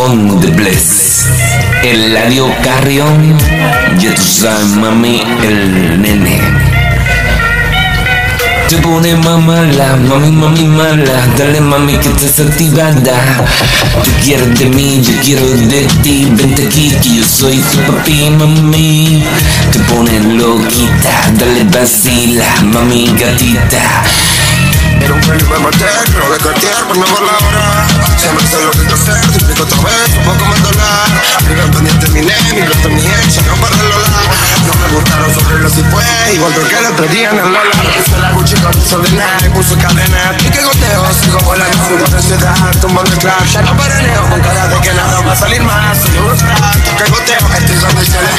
con The Bless. El Ladio Carrion, ya tú sabes, mami, el nene. Te pone mamala, mami, mami mala. Dale mami que estás activada. Tú quieres de mí, yo quiero de ti. Vente aquí que yo soy tu papi, mami. Te pone loquita, dale vacila, mami gatita era un peli me maté, creo de cartier, por no por la hora Siempre sé lo que quiero hacer, te explico otra vez, un poco más dólar Vive pendiente mi name, mi blog mi ex, no para el No me gustaron sobre los si fue, igual que día en el Lola Puse la Gucci con el de y puso cadena. Y que goteo, sigo volando, sigo de ciudad, tumbando el club Ya no paraneo, con cara de que nada va a salir más Soy un rockstar, que goteo, estoy donde se le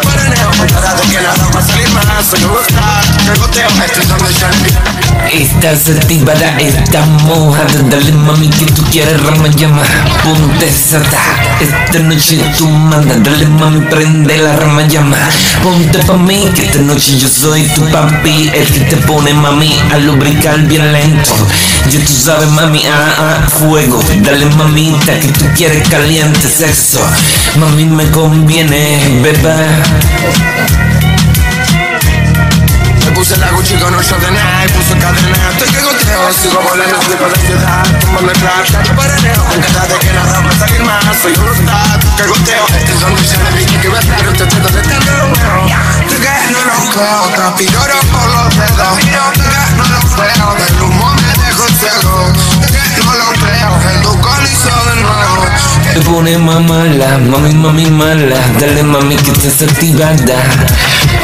paraneo, con cara de que nada va a salir más. Soy un rockstar, que goteo, estoy donde se le Estás activada, estás mojada. Dale mami que tú quieres rama llama. Ponte sata Esta noche tú manda Dale mami prende la rama llama. Ponte pa' mí que esta noche yo soy tu papi. El que te pone mami a lubricar bien lento. Ya tú sabes mami, ah, ah, fuego. Dale mamita que tú quieres caliente sexo Mami me conviene, beba Me puse la Gucci con ocho de nada y puse cadena. Estoy que goteo, sigo volando, flipo la ciudad. Club, ya no paraneo Con cara de que nada va a salir más Soy un rockstar, que goteo Este es donde se le dije que iba a estar Usted está donde está el Romeo Tú que no lo creo, transpiro por los dedos. Tú que no lo creo, del humo me dejo ciego Tú que no lo creo, el Te pone mamala, mami, mami mala. Dale mami que estás activada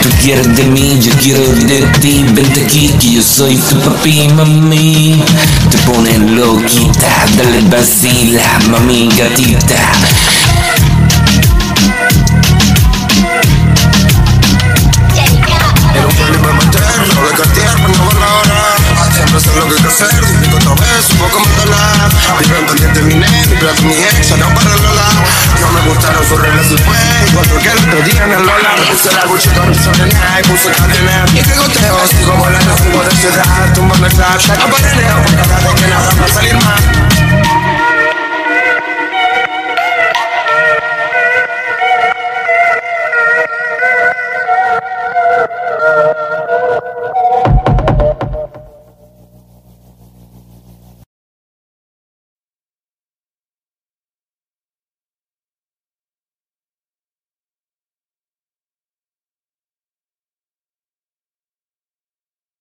Tú quieres de mí, yo quiero de ti. Vente aquí que yo soy tu papi, mami. Te pone loquita, dale vacila, mami gatita mi ex, no para Lola. No me gustaron sus reglas y fue, igual el otro día en el Lola. Puse la Gucci con el night, puse cadena Y que goteo, sigo volando, sigo de ciudad, tumbando el que